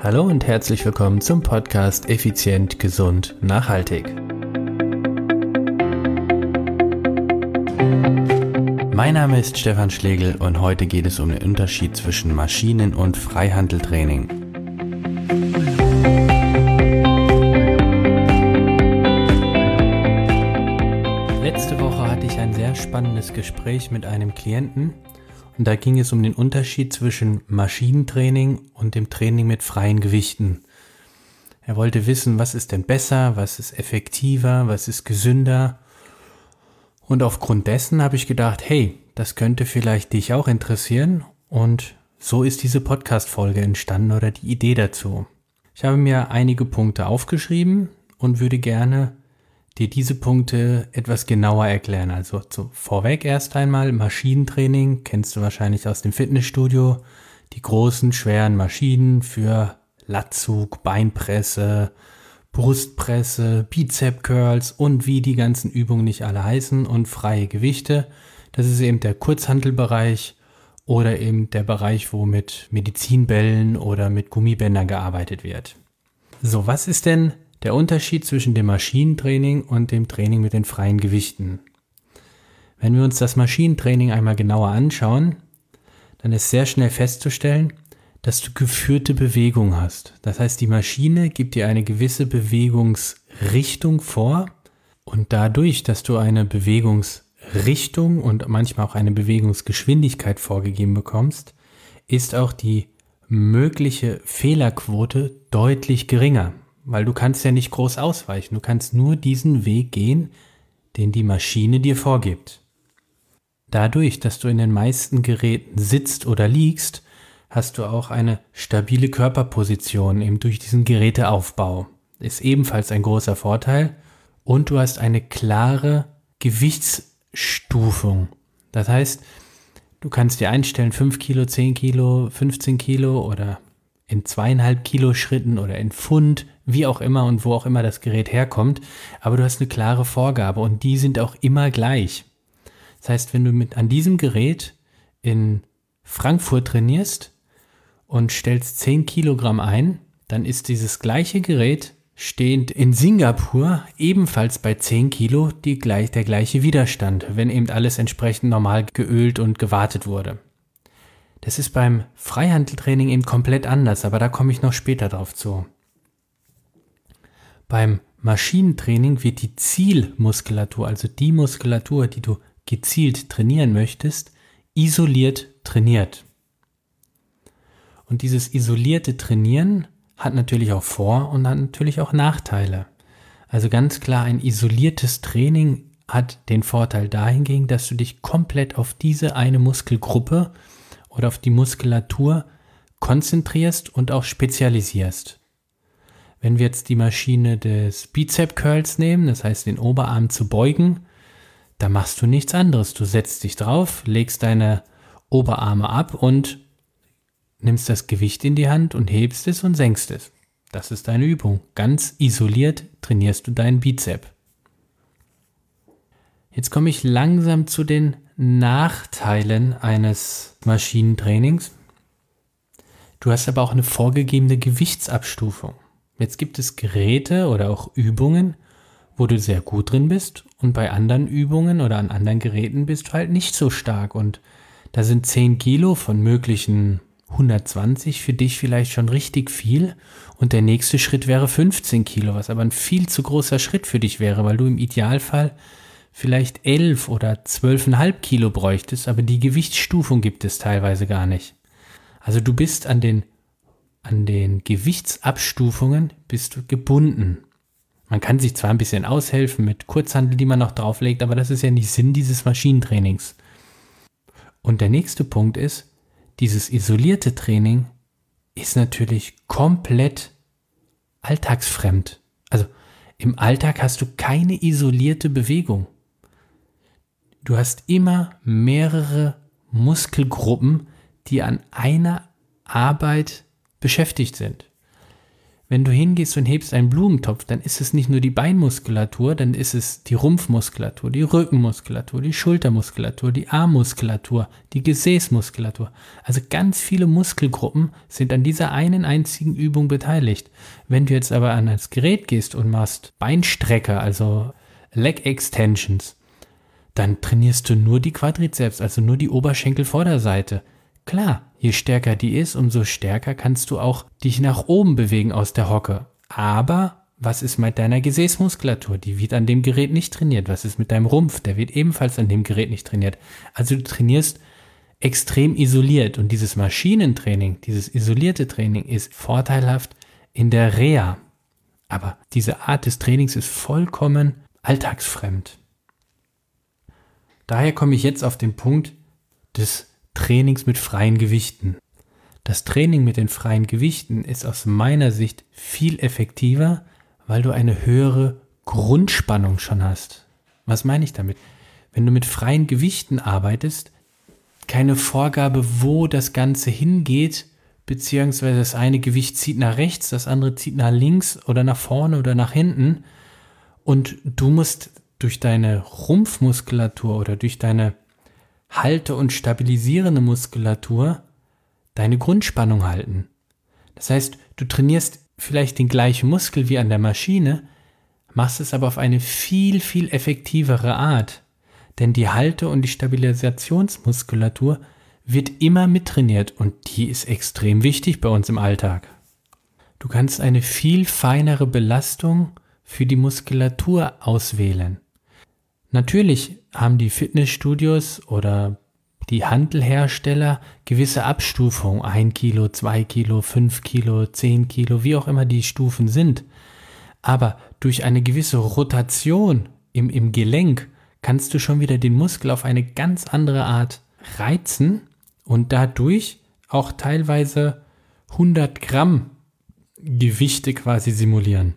Hallo und herzlich willkommen zum Podcast Effizient, Gesund, Nachhaltig. Mein Name ist Stefan Schlegel und heute geht es um den Unterschied zwischen Maschinen- und Freihandeltraining. Letzte Woche hatte ich ein sehr spannendes Gespräch mit einem Klienten und da ging es um den Unterschied zwischen Maschinentraining und dem Training mit freien Gewichten. Er wollte wissen, was ist denn besser, was ist effektiver, was ist gesünder. Und aufgrund dessen habe ich gedacht, hey, das könnte vielleicht dich auch interessieren. Und so ist diese Podcast-Folge entstanden oder die Idee dazu. Ich habe mir einige Punkte aufgeschrieben und würde gerne dir diese Punkte etwas genauer erklären. Also zu, vorweg erst einmal Maschinentraining, kennst du wahrscheinlich aus dem Fitnessstudio, die großen, schweren Maschinen für Latzug, Beinpresse, Brustpresse, Bizep Curls und wie die ganzen Übungen nicht alle heißen und freie Gewichte. Das ist eben der Kurzhantelbereich oder eben der Bereich, wo mit Medizinbällen oder mit Gummibändern gearbeitet wird. So, was ist denn der Unterschied zwischen dem Maschinentraining und dem Training mit den freien Gewichten. Wenn wir uns das Maschinentraining einmal genauer anschauen, dann ist sehr schnell festzustellen, dass du geführte Bewegung hast. Das heißt, die Maschine gibt dir eine gewisse Bewegungsrichtung vor und dadurch, dass du eine Bewegungsrichtung und manchmal auch eine Bewegungsgeschwindigkeit vorgegeben bekommst, ist auch die mögliche Fehlerquote deutlich geringer weil du kannst ja nicht groß ausweichen. Du kannst nur diesen Weg gehen, den die Maschine dir vorgibt. Dadurch, dass du in den meisten Geräten sitzt oder liegst, hast du auch eine stabile Körperposition eben durch diesen Geräteaufbau. Ist ebenfalls ein großer Vorteil. Und du hast eine klare Gewichtsstufung. Das heißt, du kannst dir einstellen 5 Kilo, 10 Kilo, 15 Kilo oder in zweieinhalb Kilo Schritten oder in Pfund, wie auch immer und wo auch immer das Gerät herkommt, aber du hast eine klare Vorgabe und die sind auch immer gleich. Das heißt, wenn du mit an diesem Gerät in Frankfurt trainierst und stellst 10 Kilogramm ein, dann ist dieses gleiche Gerät stehend in Singapur ebenfalls bei 10 Kilo die gleich, der gleiche Widerstand, wenn eben alles entsprechend normal geölt und gewartet wurde. Das ist beim Freihandeltraining eben komplett anders, aber da komme ich noch später drauf zu. Beim Maschinentraining wird die Zielmuskulatur, also die Muskulatur, die du gezielt trainieren möchtest, isoliert trainiert. Und dieses isolierte Trainieren hat natürlich auch Vor- und hat natürlich auch Nachteile. Also ganz klar, ein isoliertes Training hat den Vorteil dahingegen, dass du dich komplett auf diese eine Muskelgruppe oder auf die Muskulatur konzentrierst und auch spezialisierst. Wenn wir jetzt die Maschine des Bizep Curls nehmen, das heißt den Oberarm zu beugen, da machst du nichts anderes. Du setzt dich drauf, legst deine Oberarme ab und nimmst das Gewicht in die Hand und hebst es und senkst es. Das ist deine Übung. Ganz isoliert trainierst du deinen Bizep. Jetzt komme ich langsam zu den Nachteilen eines Maschinentrainings. Du hast aber auch eine vorgegebene Gewichtsabstufung. Jetzt gibt es Geräte oder auch Übungen, wo du sehr gut drin bist und bei anderen Übungen oder an anderen Geräten bist du halt nicht so stark und da sind 10 Kilo von möglichen 120 für dich vielleicht schon richtig viel und der nächste Schritt wäre 15 Kilo, was aber ein viel zu großer Schritt für dich wäre, weil du im Idealfall vielleicht elf oder zwölfeinhalb Kilo bräuchtest, aber die Gewichtsstufung gibt es teilweise gar nicht. Also du bist an den, an den Gewichtsabstufungen bist du gebunden. Man kann sich zwar ein bisschen aushelfen mit Kurzhandel, die man noch drauflegt, aber das ist ja nicht Sinn dieses Maschinentrainings. Und der nächste Punkt ist, dieses isolierte Training ist natürlich komplett alltagsfremd. Also im Alltag hast du keine isolierte Bewegung. Du hast immer mehrere Muskelgruppen, die an einer Arbeit beschäftigt sind. wenn du hingehst und hebst einen Blumentopf, dann ist es nicht nur die Beinmuskulatur, dann ist es die Rumpfmuskulatur, die Rückenmuskulatur, die Schultermuskulatur, die Armmuskulatur, die Gesäßmuskulatur. Also ganz viele Muskelgruppen sind an dieser einen einzigen Übung beteiligt. Wenn du jetzt aber an das Gerät gehst und machst Beinstrecker, also Leg Extensions, dann trainierst du nur die Quadrizeps, also nur die Oberschenkelvorderseite. Klar, je stärker die ist, umso stärker kannst du auch dich nach oben bewegen aus der Hocke. Aber was ist mit deiner Gesäßmuskulatur? Die wird an dem Gerät nicht trainiert. Was ist mit deinem Rumpf? Der wird ebenfalls an dem Gerät nicht trainiert. Also du trainierst extrem isoliert und dieses Maschinentraining, dieses isolierte Training ist vorteilhaft in der Reha. Aber diese Art des Trainings ist vollkommen alltagsfremd. Daher komme ich jetzt auf den Punkt des Trainings mit freien Gewichten. Das Training mit den freien Gewichten ist aus meiner Sicht viel effektiver, weil du eine höhere Grundspannung schon hast. Was meine ich damit? Wenn du mit freien Gewichten arbeitest, keine Vorgabe, wo das Ganze hingeht, beziehungsweise das eine Gewicht zieht nach rechts, das andere zieht nach links oder nach vorne oder nach hinten. Und du musst durch deine Rumpfmuskulatur oder durch deine halte und stabilisierende Muskulatur deine Grundspannung halten. Das heißt, du trainierst vielleicht den gleichen Muskel wie an der Maschine, machst es aber auf eine viel, viel effektivere Art. Denn die Halte- und die Stabilisationsmuskulatur wird immer mittrainiert und die ist extrem wichtig bei uns im Alltag. Du kannst eine viel feinere Belastung für die Muskulatur auswählen. Natürlich haben die Fitnessstudios oder die Handelhersteller gewisse Abstufungen, ein Kilo, zwei Kilo, fünf Kilo, zehn Kilo, wie auch immer die Stufen sind. Aber durch eine gewisse Rotation im, im Gelenk kannst du schon wieder den Muskel auf eine ganz andere Art reizen und dadurch auch teilweise 100 Gramm Gewichte quasi simulieren.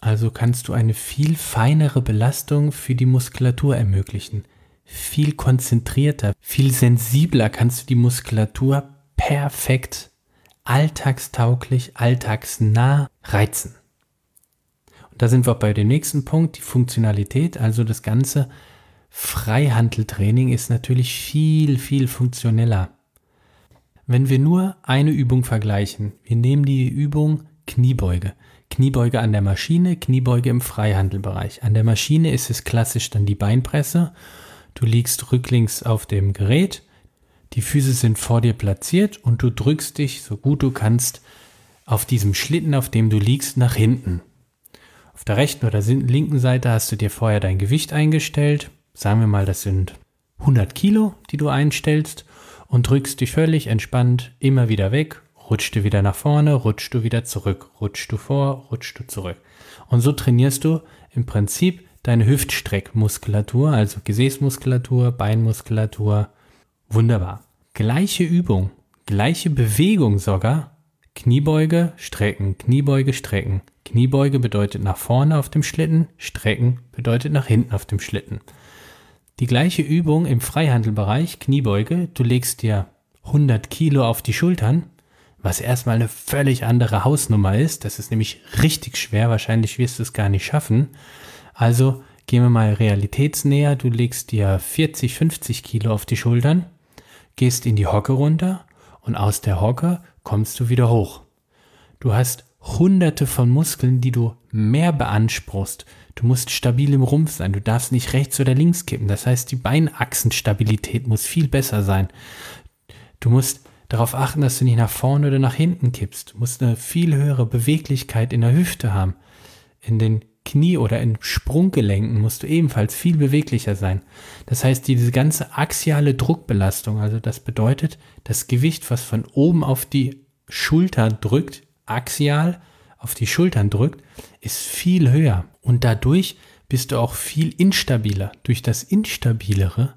Also kannst du eine viel feinere Belastung für die Muskulatur ermöglichen. Viel konzentrierter, viel sensibler kannst du die Muskulatur perfekt, alltagstauglich, alltagsnah reizen. Und da sind wir bei dem nächsten Punkt, die Funktionalität, also das ganze Freihandeltraining ist natürlich viel, viel funktioneller. Wenn wir nur eine Übung vergleichen, wir nehmen die Übung Kniebeuge. Kniebeuge an der Maschine, Kniebeuge im Freihandelbereich. An der Maschine ist es klassisch dann die Beinpresse. Du liegst rücklings auf dem Gerät, die Füße sind vor dir platziert und du drückst dich so gut du kannst auf diesem Schlitten, auf dem du liegst, nach hinten. Auf der rechten oder linken Seite hast du dir vorher dein Gewicht eingestellt. Sagen wir mal, das sind 100 Kilo, die du einstellst und drückst dich völlig entspannt immer wieder weg Rutschst du wieder nach vorne, rutschst du wieder zurück, rutschst du vor, rutschst du zurück. Und so trainierst du im Prinzip deine Hüftstreckmuskulatur, also Gesäßmuskulatur, Beinmuskulatur. Wunderbar. Gleiche Übung, gleiche Bewegung sogar. Kniebeuge, strecken, Kniebeuge, strecken. Kniebeuge bedeutet nach vorne auf dem Schlitten, strecken bedeutet nach hinten auf dem Schlitten. Die gleiche Übung im Freihandelbereich, Kniebeuge, du legst dir 100 Kilo auf die Schultern, was erstmal eine völlig andere Hausnummer ist. Das ist nämlich richtig schwer. Wahrscheinlich wirst du es gar nicht schaffen. Also gehen wir mal realitätsnäher. Du legst dir 40, 50 Kilo auf die Schultern, gehst in die Hocke runter und aus der Hocke kommst du wieder hoch. Du hast hunderte von Muskeln, die du mehr beanspruchst. Du musst stabil im Rumpf sein. Du darfst nicht rechts oder links kippen. Das heißt, die Beinachsenstabilität muss viel besser sein. Du musst darauf achten, dass du nicht nach vorne oder nach hinten kippst. Du musst eine viel höhere Beweglichkeit in der Hüfte haben. In den Knie- oder in Sprunggelenken musst du ebenfalls viel beweglicher sein. Das heißt, diese ganze axiale Druckbelastung, also das bedeutet, das Gewicht, was von oben auf die Schulter drückt, axial auf die Schultern drückt, ist viel höher. Und dadurch bist du auch viel instabiler. Durch das Instabilere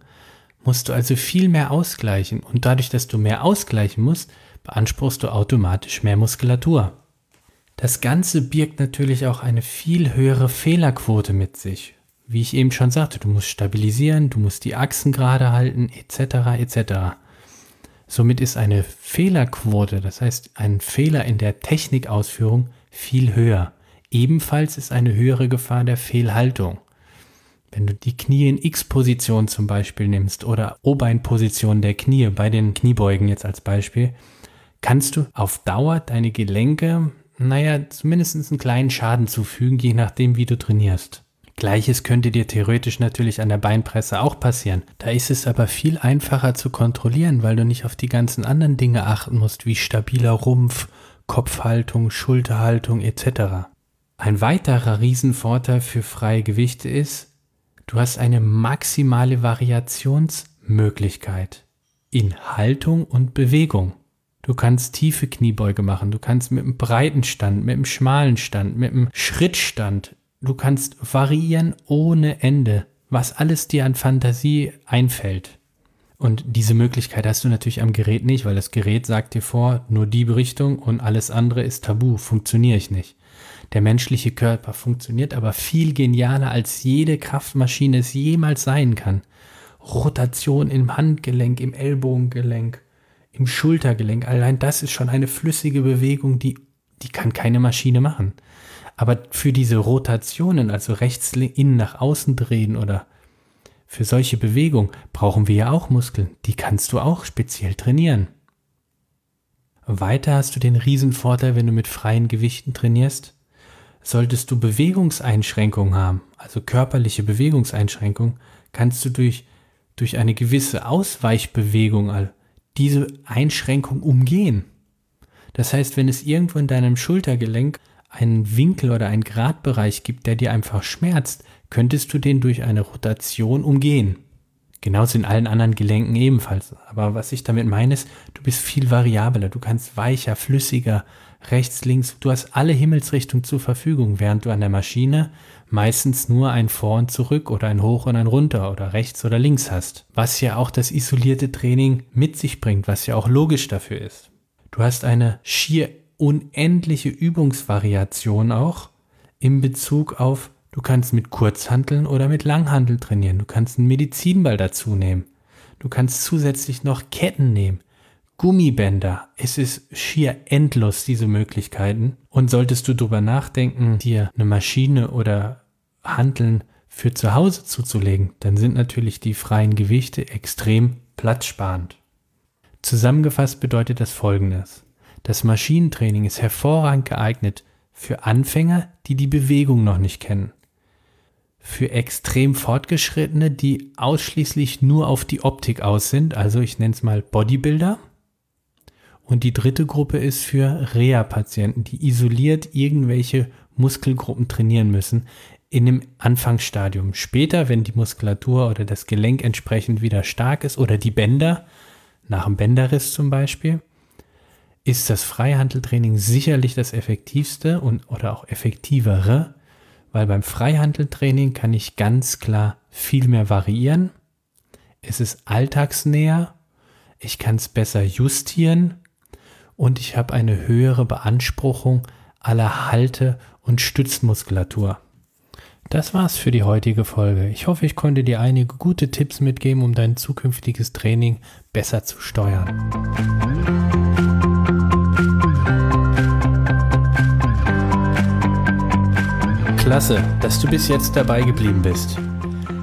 musst du also viel mehr ausgleichen und dadurch, dass du mehr ausgleichen musst, beanspruchst du automatisch mehr Muskulatur. Das Ganze birgt natürlich auch eine viel höhere Fehlerquote mit sich. Wie ich eben schon sagte, du musst stabilisieren, du musst die Achsen gerade halten, etc. etc. Somit ist eine Fehlerquote, das heißt ein Fehler in der Technikausführung, viel höher. Ebenfalls ist eine höhere Gefahr der Fehlhaltung. Wenn du die Knie in X-Position zum Beispiel nimmst oder O-Bein-Position der Knie bei den Kniebeugen jetzt als Beispiel, kannst du auf Dauer deine Gelenke, naja, zumindest einen kleinen Schaden zufügen, je nachdem, wie du trainierst. Gleiches könnte dir theoretisch natürlich an der Beinpresse auch passieren. Da ist es aber viel einfacher zu kontrollieren, weil du nicht auf die ganzen anderen Dinge achten musst, wie stabiler Rumpf, Kopfhaltung, Schulterhaltung etc. Ein weiterer Riesenvorteil für freie Gewichte ist, du hast eine maximale Variationsmöglichkeit in Haltung und Bewegung. Du kannst tiefe Kniebeuge machen, du kannst mit einem breiten Stand, mit einem schmalen Stand, mit einem Schrittstand Du kannst variieren ohne Ende, was alles dir an Fantasie einfällt. Und diese Möglichkeit hast du natürlich am Gerät nicht, weil das Gerät sagt dir vor, nur die Richtung und alles andere ist tabu, funktioniere ich nicht. Der menschliche Körper funktioniert aber viel genialer, als jede Kraftmaschine es jemals sein kann. Rotation im Handgelenk, im Ellbogengelenk, im Schultergelenk, allein das ist schon eine flüssige Bewegung, die, die kann keine Maschine machen. Aber für diese Rotationen, also rechts innen nach außen drehen oder für solche Bewegungen brauchen wir ja auch Muskeln. Die kannst du auch speziell trainieren. Weiter hast du den Riesenvorteil, wenn du mit freien Gewichten trainierst. Solltest du Bewegungseinschränkungen haben, also körperliche Bewegungseinschränkungen, kannst du durch, durch eine gewisse Ausweichbewegung diese Einschränkung umgehen. Das heißt, wenn es irgendwo in deinem Schultergelenk einen Winkel oder einen Gradbereich gibt, der dir einfach schmerzt, könntest du den durch eine Rotation umgehen. Genauso in allen anderen Gelenken ebenfalls. Aber was ich damit meine ist, du bist viel variabler, du kannst weicher, flüssiger, rechts, links, du hast alle Himmelsrichtungen zur Verfügung, während du an der Maschine meistens nur ein Vor und Zurück oder ein Hoch und ein Runter oder rechts oder links hast. Was ja auch das isolierte Training mit sich bringt, was ja auch logisch dafür ist. Du hast eine schier unendliche Übungsvariation auch in Bezug auf, du kannst mit Kurzhanteln oder mit Langhantel trainieren. Du kannst einen Medizinball dazu nehmen. Du kannst zusätzlich noch Ketten nehmen. Gummibänder. Es ist schier endlos, diese Möglichkeiten. Und solltest du darüber nachdenken, dir eine Maschine oder Hanteln für zu Hause zuzulegen, dann sind natürlich die freien Gewichte extrem platzsparend. Zusammengefasst bedeutet das folgendes. Das Maschinentraining ist hervorragend geeignet für Anfänger, die die Bewegung noch nicht kennen. Für extrem Fortgeschrittene, die ausschließlich nur auf die Optik aus sind, also ich nenne es mal Bodybuilder. Und die dritte Gruppe ist für Reha-Patienten, die isoliert irgendwelche Muskelgruppen trainieren müssen in dem Anfangsstadium. Später, wenn die Muskulatur oder das Gelenk entsprechend wieder stark ist oder die Bänder, nach dem Bänderriss zum Beispiel, ist das Freihandeltraining sicherlich das effektivste und oder auch effektivere, weil beim Freihandeltraining kann ich ganz klar viel mehr variieren. Es ist alltagsnäher, ich kann es besser justieren und ich habe eine höhere Beanspruchung aller Halte- und Stützmuskulatur. Das war's für die heutige Folge. Ich hoffe, ich konnte dir einige gute Tipps mitgeben, um dein zukünftiges Training besser zu steuern. Klasse, dass du bis jetzt dabei geblieben bist.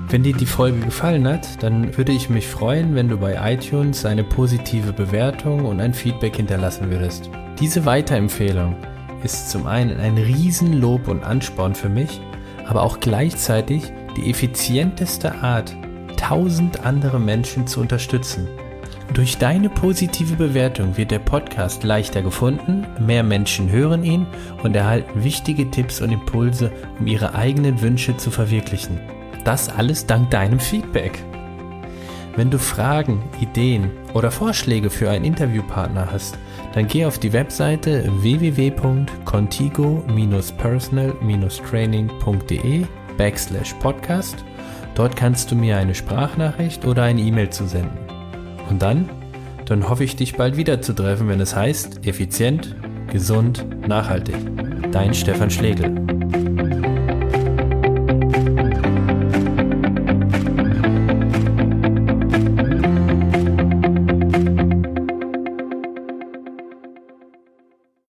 Wenn dir die Folge gefallen hat, dann würde ich mich freuen, wenn du bei iTunes eine positive Bewertung und ein Feedback hinterlassen würdest. Diese Weiterempfehlung ist zum einen ein Riesenlob und Ansporn für mich, aber auch gleichzeitig die effizienteste Art, tausend andere Menschen zu unterstützen. Durch deine positive Bewertung wird der Podcast leichter gefunden, mehr Menschen hören ihn und erhalten wichtige Tipps und Impulse, um ihre eigenen Wünsche zu verwirklichen. Das alles dank deinem Feedback. Wenn du Fragen, Ideen oder Vorschläge für einen Interviewpartner hast, dann geh auf die Webseite www.contigo-personal-training.de backslash podcast. Dort kannst du mir eine Sprachnachricht oder eine E-Mail zusenden. Und dann? Dann hoffe ich, dich bald wieder zu treffen, wenn es heißt, effizient, gesund, nachhaltig. Dein Stefan Schlegel.